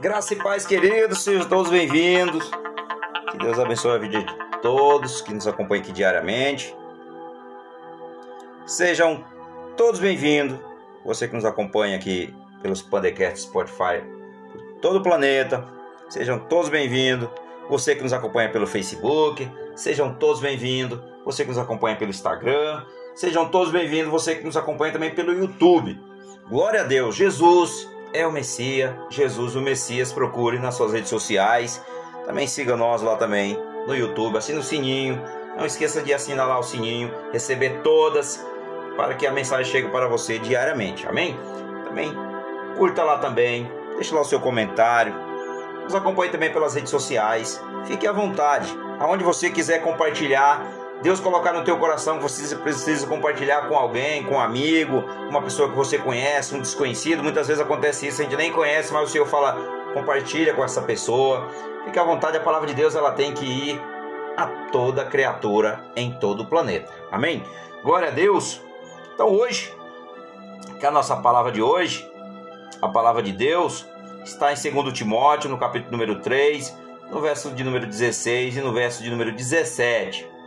Graça e paz, queridos, sejam todos bem-vindos. Que Deus abençoe a vida de todos que nos acompanham aqui diariamente. Sejam todos bem-vindos. Você que nos acompanha aqui pelos podcasts Spotify, por todo o planeta, sejam todos bem-vindos. Você que nos acompanha pelo Facebook, sejam todos bem-vindos. Você que nos acompanha pelo Instagram, sejam todos bem-vindos. Você que nos acompanha também pelo YouTube. Glória a Deus, Jesus é o Messias, Jesus o Messias, procure nas suas redes sociais. Também siga nós lá também no YouTube, assine o sininho. Não esqueça de assinar lá o sininho, receber todas para que a mensagem chegue para você diariamente. Amém? Também curta lá também, deixe lá o seu comentário. Nos acompanhe também pelas redes sociais. Fique à vontade. Aonde você quiser compartilhar Deus colocar no teu coração que você precisa compartilhar com alguém, com um amigo, uma pessoa que você conhece, um desconhecido. Muitas vezes acontece isso, a gente nem conhece, mas o Senhor fala, compartilha com essa pessoa. Fique à vontade, a palavra de Deus ela tem que ir a toda criatura em todo o planeta. Amém? Glória a Deus. Então hoje, que a nossa palavra de hoje, a palavra de Deus, está em 2 Timóteo, no capítulo número 3, no verso de número 16 e no verso de número 17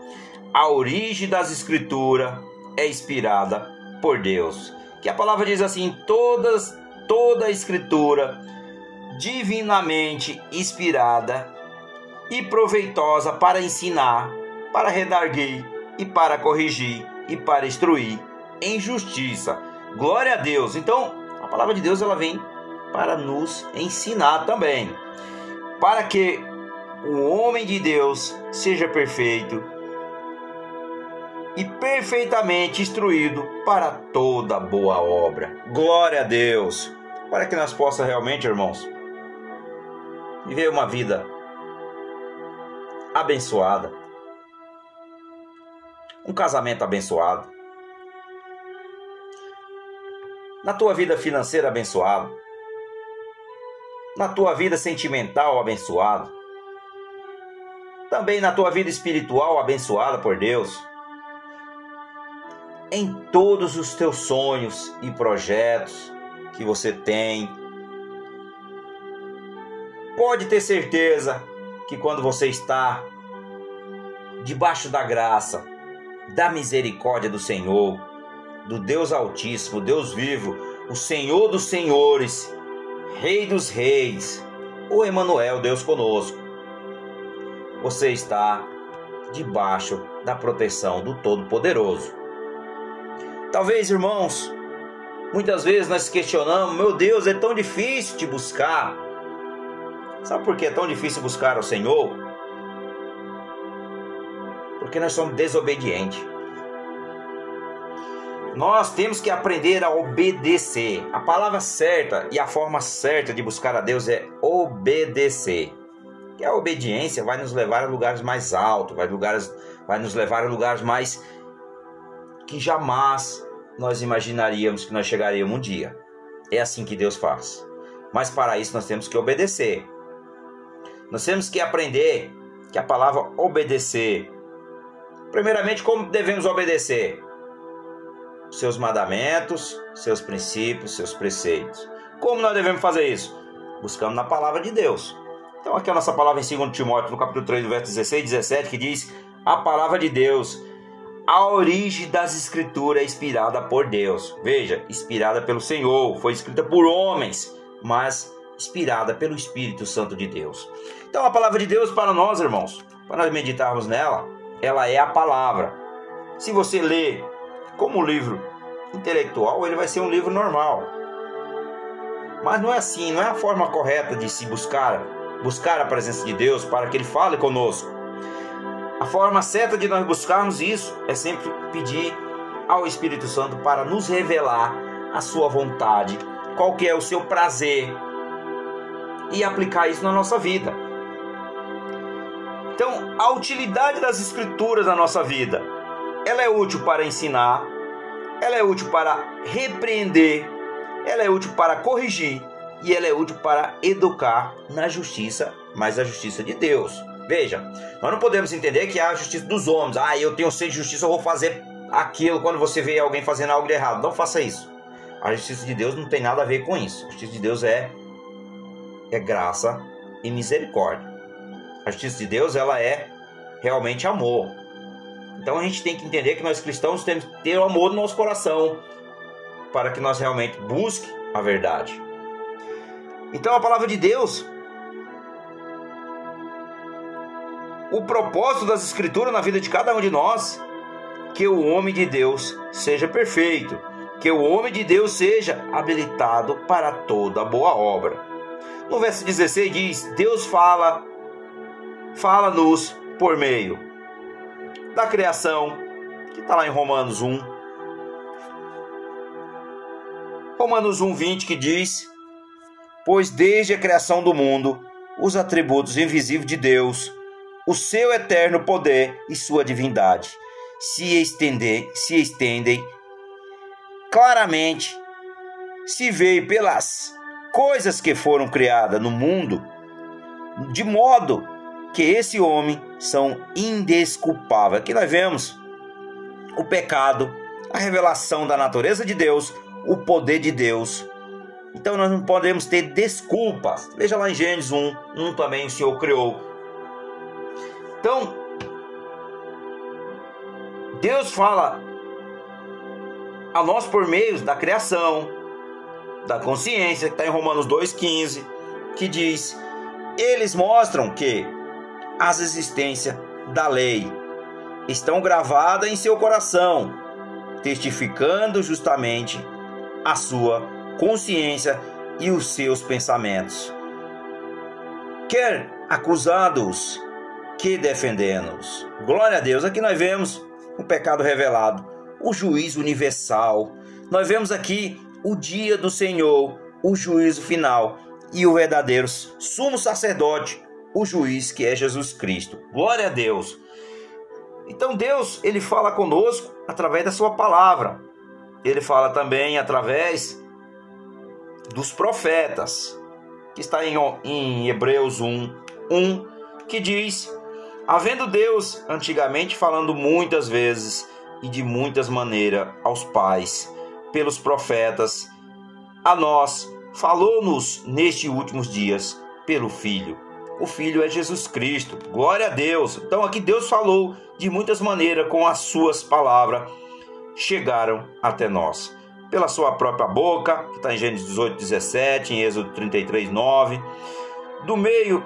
a origem das escrituras é inspirada por Deus. Que a palavra diz assim: todas, toda a escritura divinamente inspirada e proveitosa para ensinar, para redarguir e para corrigir e para instruir em justiça. Glória a Deus. Então, a palavra de Deus ela vem para nos ensinar também, para que o homem de Deus seja perfeito, e perfeitamente instruído para toda boa obra. Glória a Deus! Para que nós possamos realmente, irmãos, viver uma vida abençoada, um casamento abençoado, na tua vida financeira abençoado, na tua vida sentimental abençoado, também na tua vida espiritual abençoada por Deus em todos os teus sonhos e projetos que você tem. Pode ter certeza que quando você está debaixo da graça, da misericórdia do Senhor, do Deus Altíssimo, Deus vivo, o Senhor dos Senhores, Rei dos Reis, o Emanuel, Deus conosco. Você está debaixo da proteção do Todo-Poderoso. Talvez, irmãos, muitas vezes nós questionamos: meu Deus, é tão difícil te buscar. Sabe por que é tão difícil buscar ao Senhor? Porque nós somos desobedientes. Nós temos que aprender a obedecer. A palavra certa e a forma certa de buscar a Deus é obedecer. Que a obediência vai nos levar a lugares mais altos, vai, lugares, vai nos levar a lugares mais que jamais nós imaginaríamos que nós chegaríamos um dia. É assim que Deus faz. Mas para isso nós temos que obedecer. Nós temos que aprender que a palavra obedecer. Primeiramente, como devemos obedecer? Seus mandamentos, seus princípios, seus preceitos. Como nós devemos fazer isso? Buscando na palavra de Deus. Então, aqui a nossa palavra em 2 Timóteo, no capítulo 3, verso 16 e 17, que diz: A palavra de Deus a origem das escrituras é inspirada por Deus. Veja, inspirada pelo Senhor, foi escrita por homens, mas inspirada pelo Espírito Santo de Deus. Então a palavra de Deus para nós, irmãos, para nós meditarmos nela, ela é a palavra. Se você lê como livro intelectual, ele vai ser um livro normal. Mas não é assim, não é a forma correta de se buscar, buscar a presença de Deus para que ele fale conosco. A forma certa de nós buscarmos isso é sempre pedir ao Espírito Santo para nos revelar a sua vontade, qual que é o seu prazer e aplicar isso na nossa vida. Então, a utilidade das escrituras na nossa vida, ela é útil para ensinar, ela é útil para repreender, ela é útil para corrigir e ela é útil para educar na justiça, mas a justiça de Deus. Veja, nós não podemos entender que há a justiça dos homens. Ah, eu tenho sede de justiça, eu vou fazer aquilo quando você vê alguém fazendo algo de errado. Não faça isso. A justiça de Deus não tem nada a ver com isso. A justiça de Deus é é graça e misericórdia. A justiça de Deus, ela é realmente amor. Então a gente tem que entender que nós cristãos temos que ter o amor no nosso coração para que nós realmente busque a verdade. Então a palavra de Deus, o propósito das escrituras na vida de cada um de nós, que o homem de Deus seja perfeito, que o homem de Deus seja habilitado para toda boa obra. No verso 16 diz: Deus fala, fala-nos por meio da criação, que está lá em Romanos 1. Romanos 1, 20, que diz: Pois desde a criação do mundo, os atributos invisíveis de Deus, o seu eterno poder e sua divindade, se estender, se estendem claramente, se vê pelas coisas que foram criadas no mundo, de modo que esse homem são indesculpáveis. Aqui nós vemos o pecado, a revelação da natureza de Deus, o poder de Deus. Então nós não podemos ter desculpas. Veja lá em Gênesis 1, 1 também o Senhor criou. Então, Deus fala a nós por meio da criação, da consciência, que está em Romanos 2,15, que diz: eles mostram que as existências da lei estão gravadas em seu coração, testificando justamente a sua consciência e os seus pensamentos. Quer acusados que defendendo-os. Glória a Deus. Aqui nós vemos o pecado revelado, o juízo universal. Nós vemos aqui o dia do Senhor, o juízo final e o verdadeiro sumo sacerdote, o juiz que é Jesus Cristo. Glória a Deus. Então Deus, ele fala conosco através da sua palavra. Ele fala também através dos profetas, que está em, em Hebreus 1, 1, que diz: Havendo Deus antigamente falando muitas vezes e de muitas maneiras aos pais, pelos profetas, a nós falou-nos nestes últimos dias pelo Filho o Filho é Jesus Cristo. Glória a Deus. Então aqui Deus falou de muitas maneiras com as suas palavras chegaram até nós. Pela sua própria boca, que está em Gênesis 18, 17, em Êxodo 33, 9. Do meio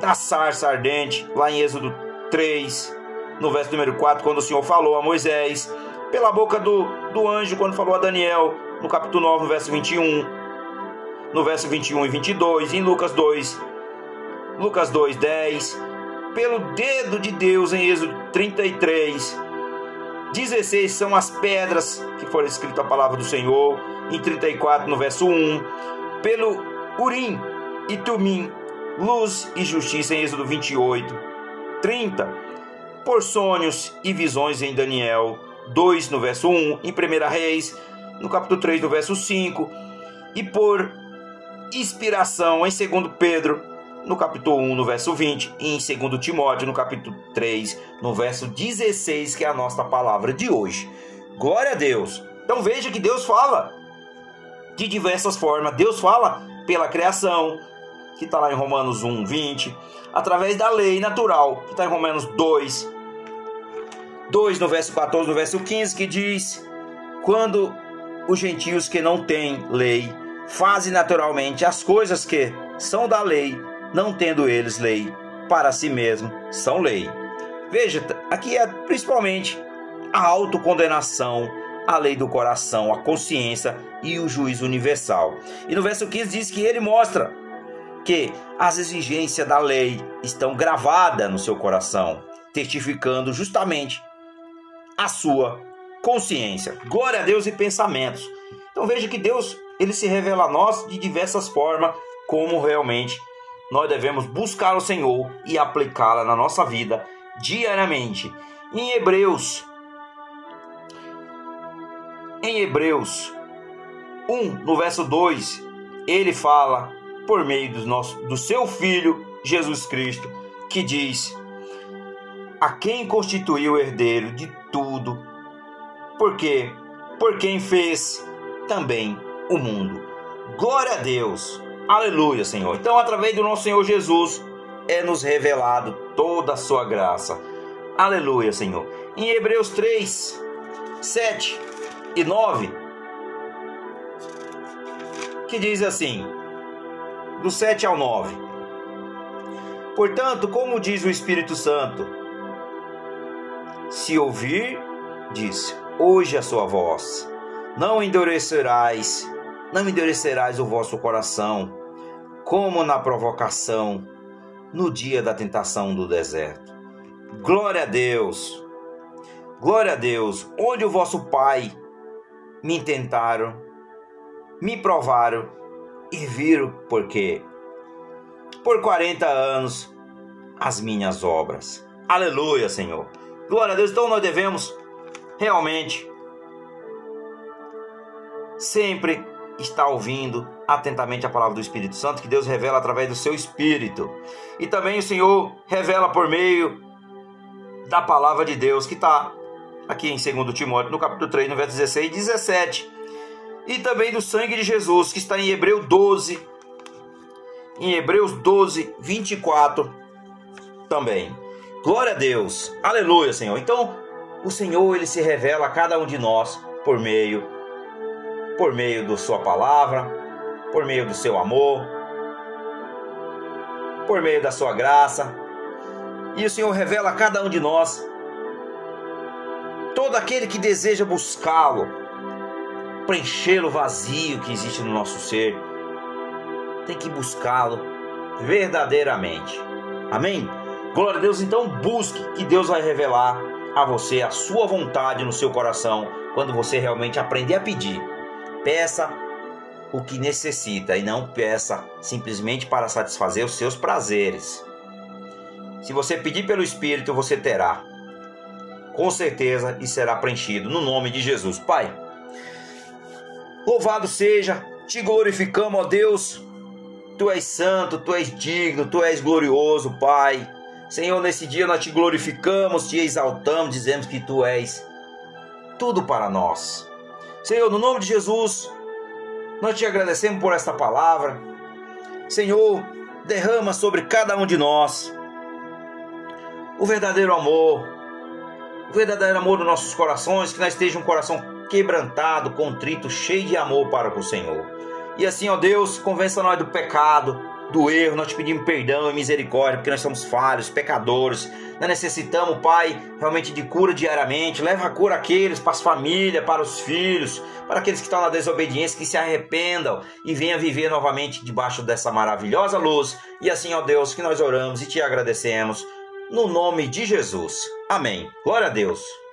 da sarça ardente, lá em Êxodo 3, no verso número 4, quando o Senhor falou a Moisés. Pela boca do, do anjo, quando falou a Daniel, no capítulo 9, no verso 21. No verso 21 e 22, em Lucas 2, Lucas 2:10, pelo dedo de Deus em Êxodo 33. 16 são as pedras que foram escritas a palavra do Senhor, em 34 no verso 1, pelo Urim e Tumim, luz e justiça em Êxodo 28, 30, por sonhos e visões em Daniel 2 no verso 1, em 1 Reis, no capítulo 3 no verso 5, e por inspiração em 2 Pedro no capítulo 1, no verso 20, e em 2 Timóteo, no capítulo 3, no verso 16, que é a nossa palavra de hoje. Glória a Deus! Então veja que Deus fala de diversas formas. Deus fala pela criação, que está lá em Romanos 1, 20, através da lei natural, que está em Romanos 2, 2 no verso 14, no verso 15, que diz: Quando os gentios que não têm lei fazem naturalmente as coisas que são da lei, não tendo eles lei para si mesmo, são lei. Veja, aqui é principalmente a autocondenação, a lei do coração, a consciência e o juízo universal. E no verso 15 diz que ele mostra que as exigências da lei estão gravadas no seu coração, testificando justamente a sua consciência. Glória a Deus e pensamentos. Então veja que Deus, ele se revela a nós de diversas formas como realmente nós devemos buscar o Senhor e aplicá-la na nossa vida diariamente. Em Hebreus, em Hebreus 1, no verso 2, ele fala por meio do, nosso, do seu Filho Jesus Cristo, que diz: A quem constituiu o herdeiro de tudo, porque por quem fez também o mundo. Glória a Deus! Aleluia, Senhor. Então, através do nosso Senhor Jesus, é nos revelado toda a sua graça. Aleluia, Senhor. Em Hebreus 3, 7 e 9, que diz assim: do 7 ao 9. Portanto, como diz o Espírito Santo, se ouvir, diz, hoje a sua voz, não endurecerás, não endurecerás o vosso coração, como na provocação, no dia da tentação do deserto. Glória a Deus! Glória a Deus! Onde o vosso Pai me tentaram, me provaram e viram porque por 40 anos as minhas obras. Aleluia, Senhor. Glória a Deus. Então nós devemos realmente sempre estar ouvindo atentamente a palavra do Espírito Santo que Deus revela através do seu Espírito. E também o Senhor revela por meio da palavra de Deus que está aqui em 2 Timóteo, no capítulo 3, no verso 16 e 17. E também do sangue de Jesus, que está em Hebreu 12, em Hebreus 12, 24 também. Glória a Deus. Aleluia, Senhor. Então, o Senhor ele se revela a cada um de nós por meio por meio da sua palavra, por meio do seu amor, por meio da sua graça. E o Senhor revela a cada um de nós todo aquele que deseja buscá-lo, preencher o vazio que existe no nosso ser, tem que buscá-lo verdadeiramente. Amém? Glória a Deus, então busque que Deus vai revelar a você a sua vontade no seu coração quando você realmente aprender a pedir. Peça o que necessita e não peça simplesmente para satisfazer os seus prazeres. Se você pedir pelo Espírito, você terá. Com certeza e será preenchido no nome de Jesus. Pai, louvado seja, te glorificamos, ó Deus. Tu és santo, tu és digno, tu és glorioso, Pai. Senhor, nesse dia nós te glorificamos, te exaltamos, dizemos que tu és tudo para nós. Senhor, no nome de Jesus, nós te agradecemos por esta palavra. Senhor, derrama sobre cada um de nós o verdadeiro amor, o verdadeiro amor dos nossos corações, que nós estejamos um coração quebrantado, contrito, cheio de amor para com o Senhor. E assim, ó Deus, convença nós do pecado, do erro, nós te pedimos perdão e misericórdia, porque nós somos falhos, pecadores. Nós necessitamos, Pai, realmente de cura diariamente. Leva a cura àqueles, para as famílias, para os filhos, para aqueles que estão na desobediência, que se arrependam e venham viver novamente debaixo dessa maravilhosa luz. E assim, ó Deus, que nós oramos e te agradecemos. No nome de Jesus. Amém. Glória a Deus.